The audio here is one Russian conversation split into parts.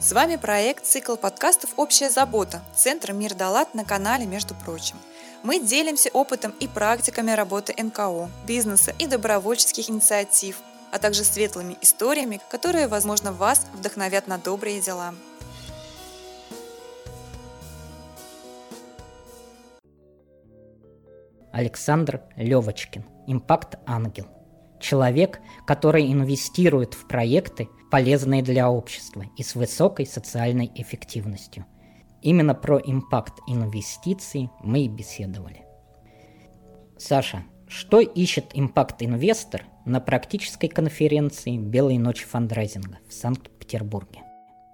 С вами проект «Цикл подкастов «Общая забота» Центра «Мир Далат» на канале «Между прочим». Мы делимся опытом и практиками работы НКО, бизнеса и добровольческих инициатив, а также светлыми историями, которые, возможно, вас вдохновят на добрые дела. Александр Левочкин, импакт-ангел. Человек, который инвестирует в проекты, полезные для общества и с высокой социальной эффективностью. Именно про импакт инвестиций мы и беседовали. Саша, что ищет импакт-инвестор на практической конференции «Белые ночи фандрайзинга» в Санкт-Петербурге?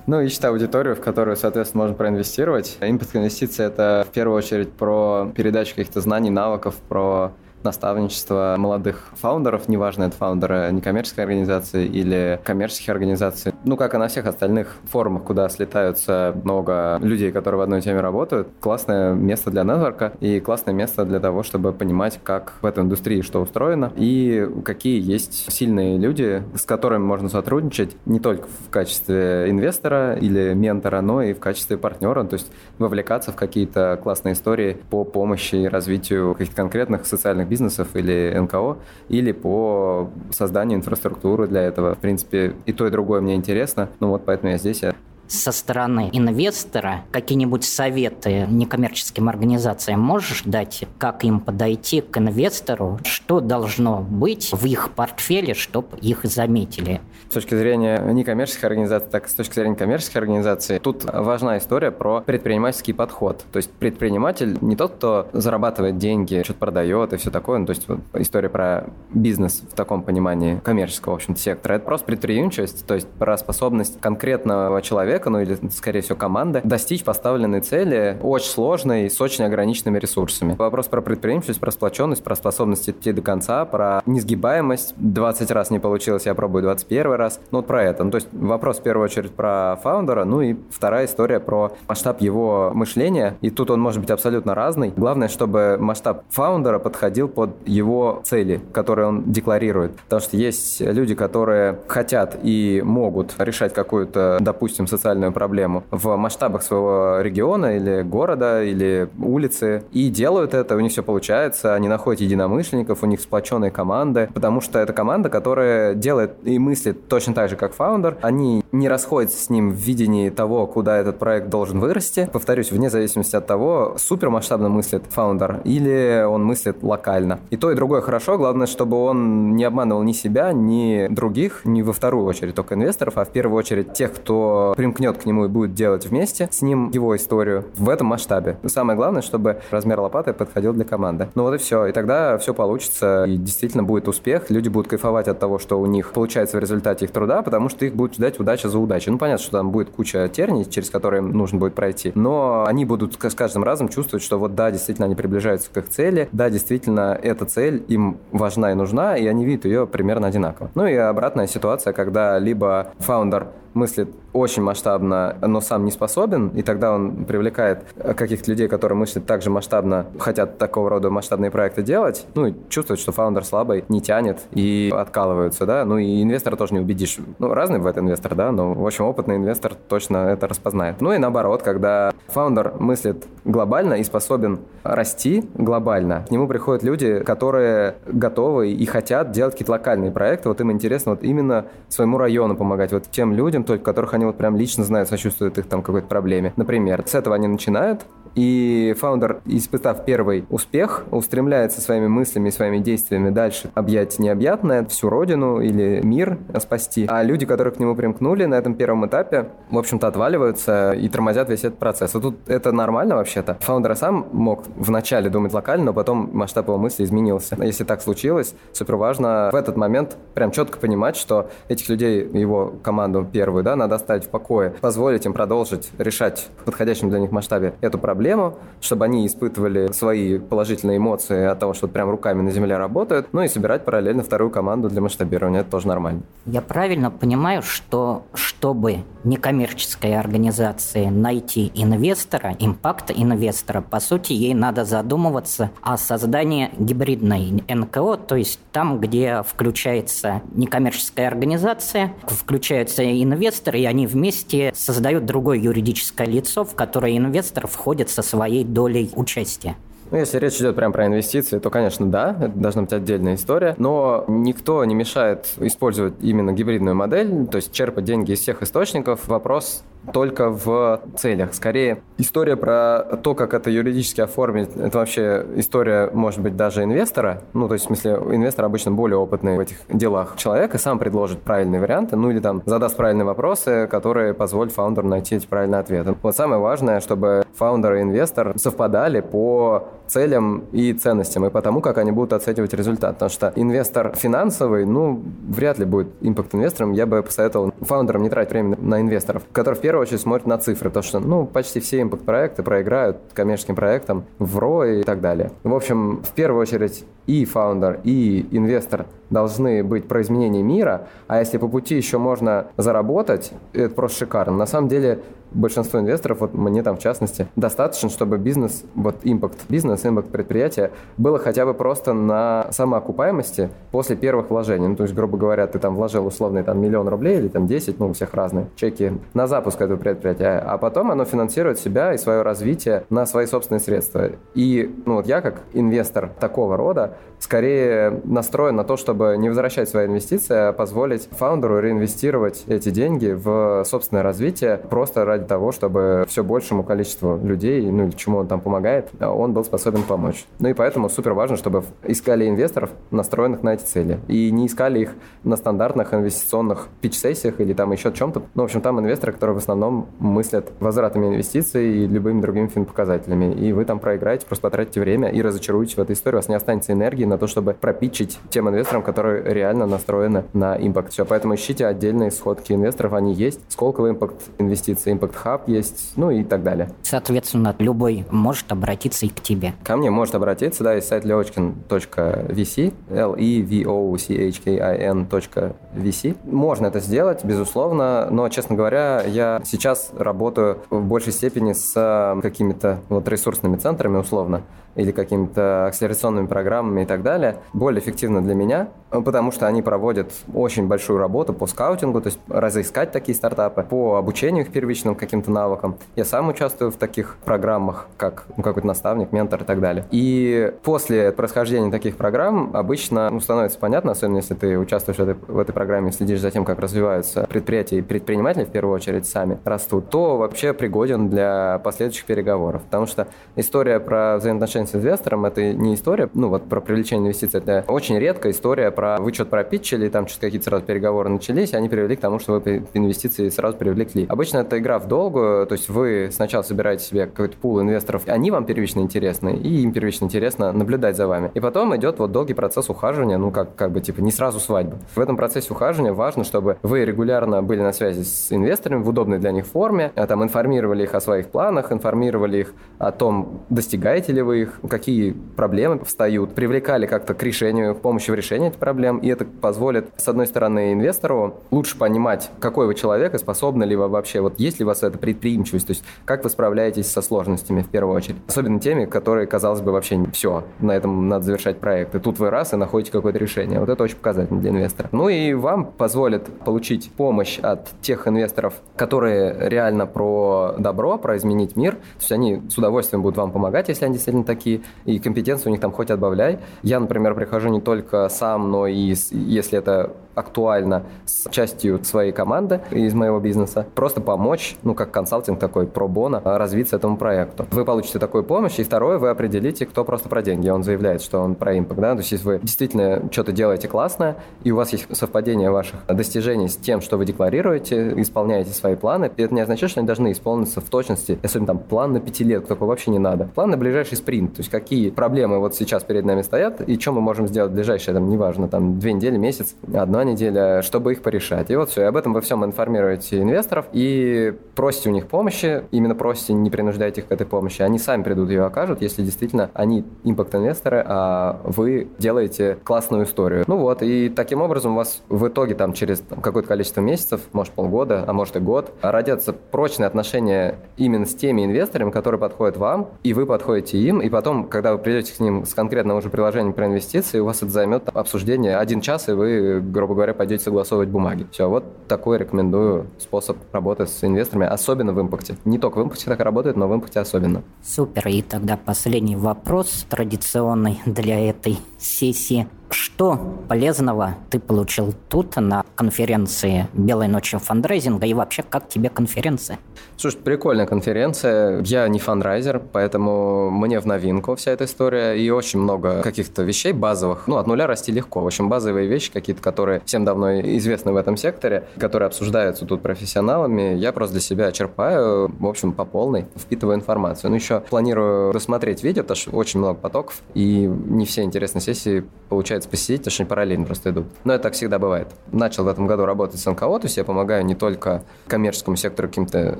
Ну, ищет аудиторию, в которую, соответственно, можно проинвестировать. Импакт инвестиции – это в первую очередь про передачу каких-то знаний, навыков, про наставничество молодых фаундеров, неважно, это фаундеры некоммерческой организации или коммерческих организаций. Ну, как и на всех остальных форумах, куда слетаются много людей, которые в одной теме работают. Классное место для нетворка и классное место для того, чтобы понимать, как в этой индустрии что устроено и какие есть сильные люди, с которыми можно сотрудничать не только в качестве инвестора или ментора, но и в качестве партнера, то есть вовлекаться в какие-то классные истории по помощи и развитию каких-то конкретных социальных бизнесов или НКО, или по созданию инфраструктуры для этого. В принципе, и то, и другое мне интересно. Ну вот поэтому я здесь со стороны инвестора какие-нибудь советы некоммерческим организациям можешь дать, как им подойти к инвестору, что должно быть в их портфеле, чтобы их заметили? С точки зрения некоммерческих организаций, так и с точки зрения коммерческих организаций, тут важна история про предпринимательский подход. То есть предприниматель не тот, кто зарабатывает деньги, что-то продает и все такое, ну, то есть вот, история про бизнес в таком понимании коммерческого, в общем-то, сектора. Это просто предприимчивость, то есть про способность конкретного человека человека, ну или, скорее всего, команды, достичь поставленной цели очень сложной, с очень ограниченными ресурсами. Вопрос про предприимчивость, про сплоченность, про способность идти до конца, про несгибаемость. 20 раз не получилось, я пробую 21 раз. Ну вот про это. Ну то есть вопрос в первую очередь про фаундера, ну и вторая история про масштаб его мышления. И тут он может быть абсолютно разный. Главное, чтобы масштаб фаундера подходил под его цели, которые он декларирует. Потому что есть люди, которые хотят и могут решать какую-то, допустим, социальную социальную проблему в масштабах своего региона или города, или улицы, и делают это, у них все получается, они находят единомышленников, у них сплоченные команды, потому что это команда, которая делает и мыслит точно так же, как фаундер, они не расходятся с ним в видении того, куда этот проект должен вырасти. Повторюсь, вне зависимости от того, супер масштабно мыслит фаундер или он мыслит локально. И то, и другое хорошо, главное, чтобы он не обманывал ни себя, ни других, ни во вторую очередь только инвесторов, а в первую очередь тех, кто примкнет к нему и будет делать вместе с ним его историю в этом масштабе. Самое главное, чтобы размер лопаты подходил для команды. Ну вот и все. И тогда все получится, и действительно будет успех. Люди будут кайфовать от того, что у них получается в результате их труда, потому что их будет ждать удача за удачей. Ну, понятно, что там будет куча терний, через которые им нужно будет пройти, но они будут с каждым разом чувствовать, что вот да, действительно они приближаются к их цели, да, действительно эта цель им важна и нужна, и они видят ее примерно одинаково. Ну и обратная ситуация, когда либо founder мыслит очень масштабно, но сам не способен, и тогда он привлекает каких-то людей, которые мыслят также масштабно, хотят такого рода масштабные проекты делать, ну и чувствуют, что founder слабый, не тянет и откалываются, да, ну и инвестора тоже не убедишь. Ну, разный бывает инвестор, да, но, в общем, опытный инвестор точно это распознает. Ну и наоборот, когда founder мыслит глобально и способен расти глобально, к нему приходят люди, которые готовы и хотят делать какие-то локальные проекты, вот им интересно вот именно своему району помогать, вот тем людям, только которых они вот прям лично знают, сочувствуют их там какой-то проблеме. Например, с этого они начинают, и founder, испытав первый успех, устремляется своими мыслями и своими действиями дальше объять необъятное, всю родину или мир спасти. А люди, которые к нему примкнули на этом первом этапе, в общем-то, отваливаются и тормозят весь этот процесс. А тут это нормально вообще-то. Founder сам мог вначале думать локально, но потом масштаб его мысли изменился. Если так случилось, супер важно в этот момент прям четко понимать, что этих людей, его команду первую, да, надо оставить в покое, позволить им продолжить решать в подходящем для них масштабе эту проблему, проблему, чтобы они испытывали свои положительные эмоции от того, что прям руками на земле работают, ну и собирать параллельно вторую команду для масштабирования. Это тоже нормально. Я правильно понимаю, что чтобы некоммерческая организация найти инвестора, импакт-инвестора, по сути, ей надо задумываться о создании гибридной НКО, то есть там, где включается некоммерческая организация, включаются инвесторы, и они вместе создают другое юридическое лицо, в которое инвестор входит со своей долей участия. Ну, если речь идет прямо про инвестиции, то, конечно, да, это должна быть отдельная история, но никто не мешает использовать именно гибридную модель, то есть черпать деньги из всех источников. Вопрос только в целях. Скорее, история про то, как это юридически оформить, это вообще история, может быть, даже инвестора. Ну, то есть, в смысле, инвестор обычно более опытный в этих делах человек и сам предложит правильные варианты, ну или там задаст правильные вопросы, которые позволят фаундеру найти эти правильные ответы. Вот самое важное, чтобы фаундер и инвестор совпадали по целям и ценностям, и потому, как они будут оценивать результат. Потому что инвестор финансовый, ну, вряд ли будет импакт-инвестором. Я бы посоветовал фаундерам не тратить время на инвесторов, которые в первую очередь смотрят на цифры, потому что, ну, почти все импакт-проекты проиграют коммерческим проектам в ROI и так далее. В общем, в первую очередь и фаундер, и инвестор должны быть про изменение мира, а если по пути еще можно заработать, это просто шикарно. На самом деле большинство инвесторов, вот мне там в частности, достаточно, чтобы бизнес, вот импакт бизнес, импакт предприятия было хотя бы просто на самоокупаемости после первых вложений. Ну, то есть, грубо говоря, ты там вложил условный там миллион рублей или там 10, ну, у всех разные чеки на запуск этого предприятия, а потом оно финансирует себя и свое развитие на свои собственные средства. И, ну, вот я как инвестор такого рода скорее настроен на то, чтобы не возвращать свои инвестиции, а позволить фаундеру реинвестировать эти деньги в собственное развитие просто ради того, чтобы все большему количеству людей, ну или чему он там помогает, он был способен помочь. Ну и поэтому супер важно, чтобы искали инвесторов, настроенных на эти цели. И не искали их на стандартных инвестиционных пич-сессиях или там еще чем-то. Ну, в общем, там инвесторы, которые в основном мыслят возвратами инвестиций и любыми другими финпоказателями. И вы там проиграете, просто потратите время и разочаруете в этой истории. У вас не останется энергии на то, чтобы пропичить тем инвесторам, которые реально настроены на импакт. Все, поэтому ищите отдельные сходки инвесторов, они есть. Сколько импакт инвестиций, импакт хаб есть, ну и так далее. Соответственно, любой может обратиться и к тебе. Ко мне может обратиться, да, есть сайт levочкин.vc, l e v o c h k i n.vc. Можно это сделать, безусловно, но, честно говоря, я сейчас работаю в большей степени с какими-то вот ресурсными центрами, условно, или какими-то акселерационными программами и так далее, более эффективно для меня, потому что они проводят очень большую работу по скаутингу, то есть разыскать такие стартапы, по обучению их первичным каким-то навыкам. Я сам участвую в таких программах, как ну, какой-то наставник, ментор и так далее. И после прохождения таких программ обычно ну, становится понятно, особенно если ты участвуешь в этой, в этой программе, следишь за тем, как развиваются предприятия и предприниматели, в первую очередь, сами растут, то вообще пригоден для последующих переговоров. Потому что история про взаимоотношения с инвестором, это не история, ну вот про привлечение инвестиций, это очень редкая история про вы что-то пропитчили, там что-то какие-то сразу переговоры начались, и они привели к тому, что вы инвестиции сразу привлекли. Обычно это игра в долгую, то есть вы сначала собираете себе какой-то пул инвесторов, они вам первично интересны, и им первично интересно наблюдать за вами. И потом идет вот долгий процесс ухаживания, ну как, как бы типа не сразу свадьба. В этом процессе ухаживания важно, чтобы вы регулярно были на связи с инвесторами в удобной для них форме, а там информировали их о своих планах, информировали их о том, достигаете ли вы их, какие проблемы встают, привлекали как-то к решению, к помощи в решении этих проблем, и это позволит, с одной стороны, инвестору лучше понимать, какой вы человек и способны ли вы вообще, вот есть ли у вас эта предприимчивость, то есть как вы справляетесь со сложностями в первую очередь, особенно теми, которые, казалось бы, вообще все, на этом надо завершать проект, и тут вы раз и находите какое-то решение, вот это очень показательно для инвестора. Ну и вам позволит получить помощь от тех инвесторов, которые реально про добро, про изменить мир, то есть они с удовольствием будут вам помогать, если они действительно такие, и компетенции у них там хоть отбавляй. Я, например, прихожу не только сам, но и если это актуально с частью своей команды из моего бизнеса, просто помочь, ну, как консалтинг такой, про бона, развиться этому проекту. Вы получите такую помощь, и второе, вы определите, кто просто про деньги. Он заявляет, что он про импакт, да, то есть если вы действительно что-то делаете классное, и у вас есть совпадение ваших достижений с тем, что вы декларируете, исполняете свои планы, это не означает, что они должны исполниться в точности, особенно там план на пяти лет, такого вообще не надо. План на ближайший спринт, то есть какие проблемы вот сейчас перед нами стоят, и что мы можем сделать в ближайшие, там, неважно, там, две недели, месяц, одна два недели, чтобы их порешать. И вот все, и об этом во всем информируете инвесторов и просите у них помощи, именно просите, не принуждайте их к этой помощи. Они сами придут ее окажут, если действительно они импакт-инвесторы, а вы делаете классную историю. Ну вот, и таким образом у вас в итоге там через там, какое-то количество месяцев, может полгода, а может и год, родятся прочные отношения именно с теми инвесторами, которые подходят вам, и вы подходите им, и потом, когда вы придете к ним с конкретным уже приложением про инвестиции, у вас это займет там, обсуждение один час, и вы, грубо говоря, пойдете согласовывать бумаги. Все, вот такой рекомендую способ работы с инвесторами, особенно в импакте. Не только в импакте так работает, но в импакте особенно. Супер. И тогда последний вопрос, традиционный для этой сессии. Что полезного ты получил тут на конференции «Белой ночью фандрайзинга» и вообще как тебе конференция? Слушай, прикольная конференция. Я не фандрайзер, поэтому мне в новинку вся эта история. И очень много каких-то вещей базовых. Ну, от нуля расти легко. В общем, базовые вещи какие-то, которые всем давно известны в этом секторе, которые обсуждаются тут профессионалами, я просто для себя черпаю, в общем, по полной, впитываю информацию. Ну, еще планирую досмотреть видео, потому что очень много потоков, и не все интересные сессии получается посетить, потому что они параллельно просто идут. Но это так всегда бывает. Начал в этом году работать с НКО, то есть я помогаю не только коммерческому сектору, каким-то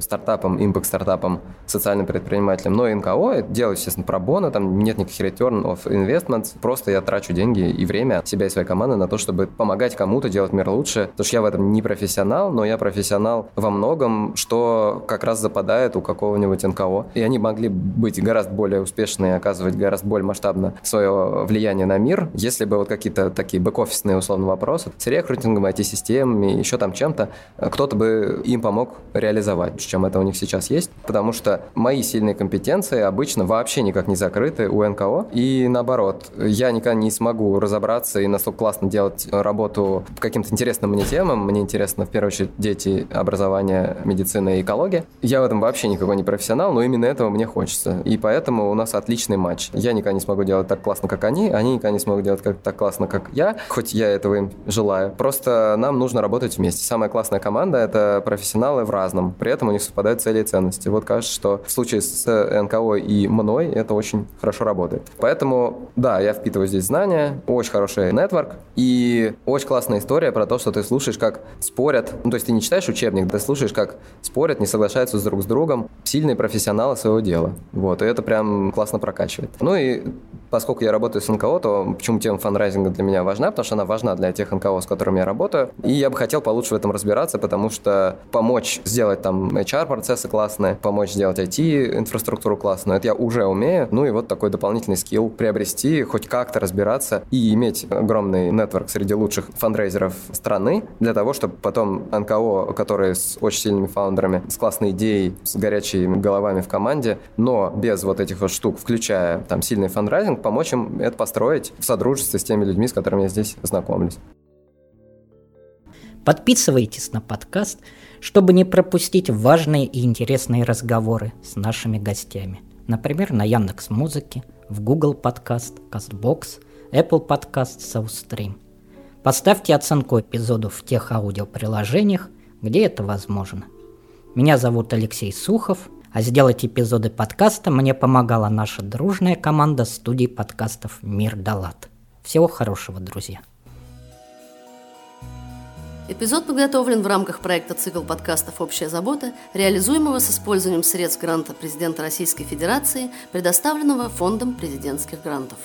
стартапам, импакт-стартапам, социальным предпринимателям, но и НКО. Это делаю, естественно, пробона, там нет никаких return of investments. Просто я трачу деньги и время себя и своей команды на то, чтобы помогать кому-то делать мир лучше. Потому что я в этом не профессионал, но я профессионал во многом, что как раз западает у какого-нибудь НКО. И они могли быть гораздо более успешны и оказывать гораздо более масштабно свое влияние на мир, если бы вот какие-то такие бэк-офисные условно вопросы с рекрутингом, IT-системами, еще там чем-то, кто-то бы им помог реализовать, чем это у них сейчас есть. Потому что мои сильные компетенции обычно вообще никак не закрыты у НКО. И наоборот, я никогда не смогу разобраться и настолько классно делать работу по каким-то интересным мне темам. Мне интересно, в первую очередь, дети, образование, медицина и экология. Я в этом вообще никакой не профессионал, но именно этого мне хочется. И поэтому у нас отличный матч. Я никогда не смогу делать так классно, как они, они никогда не смогут делать как так классно, как я, хоть я этого им желаю. Просто нам нужно работать вместе. Самая классная команда — это профессионалы в разном. При этом у них совпадают цели и ценности. Вот кажется, что в случае с НКО и мной это очень хорошо работает. Поэтому, да, я впитываю здесь знания, очень хороший нетворк и очень классная история про то, что ты слушаешь, как спорят. Ну, то есть ты не читаешь учебник, ты слушаешь, как спорят, не соглашаются друг с другом сильные профессионалы своего дела. Вот, и это прям классно прокачивает. Ну и поскольку я работаю с НКО, то почему тема фанрайзинга для меня важна? Потому что она важна для тех НКО, с которыми я работаю. И я бы хотел получше в этом разбираться, потому что помочь сделать там HR-процессы классные, помочь сделать IT-инфраструктуру классную, это я уже умею. Ну и вот такой дополнительный скилл приобрести, хоть как-то разбираться и иметь огромный нетворк среди лучших фандрейзеров страны для того, чтобы потом НКО, которые с очень сильными фаундерами, с классной идеей, с горячими головами в команде, но без вот этих вот штук, включая там сильный фандрайзинг, помочь им это построить в содружестве с теми людьми, с которыми я здесь знакомлюсь. Подписывайтесь на подкаст, чтобы не пропустить важные и интересные разговоры с нашими гостями. Например, на Яндекс Музыке, в Google Подкаст, Castbox, Apple Podcast, SoundStream. Поставьте оценку эпизоду в тех аудиоприложениях, где это возможно. Меня зовут Алексей Сухов, а сделать эпизоды подкаста мне помогала наша дружная команда студии подкастов «Мир Далат». Всего хорошего, друзья! Эпизод подготовлен в рамках проекта «Цикл подкастов «Общая забота», реализуемого с использованием средств гранта президента Российской Федерации, предоставленного Фондом президентских грантов.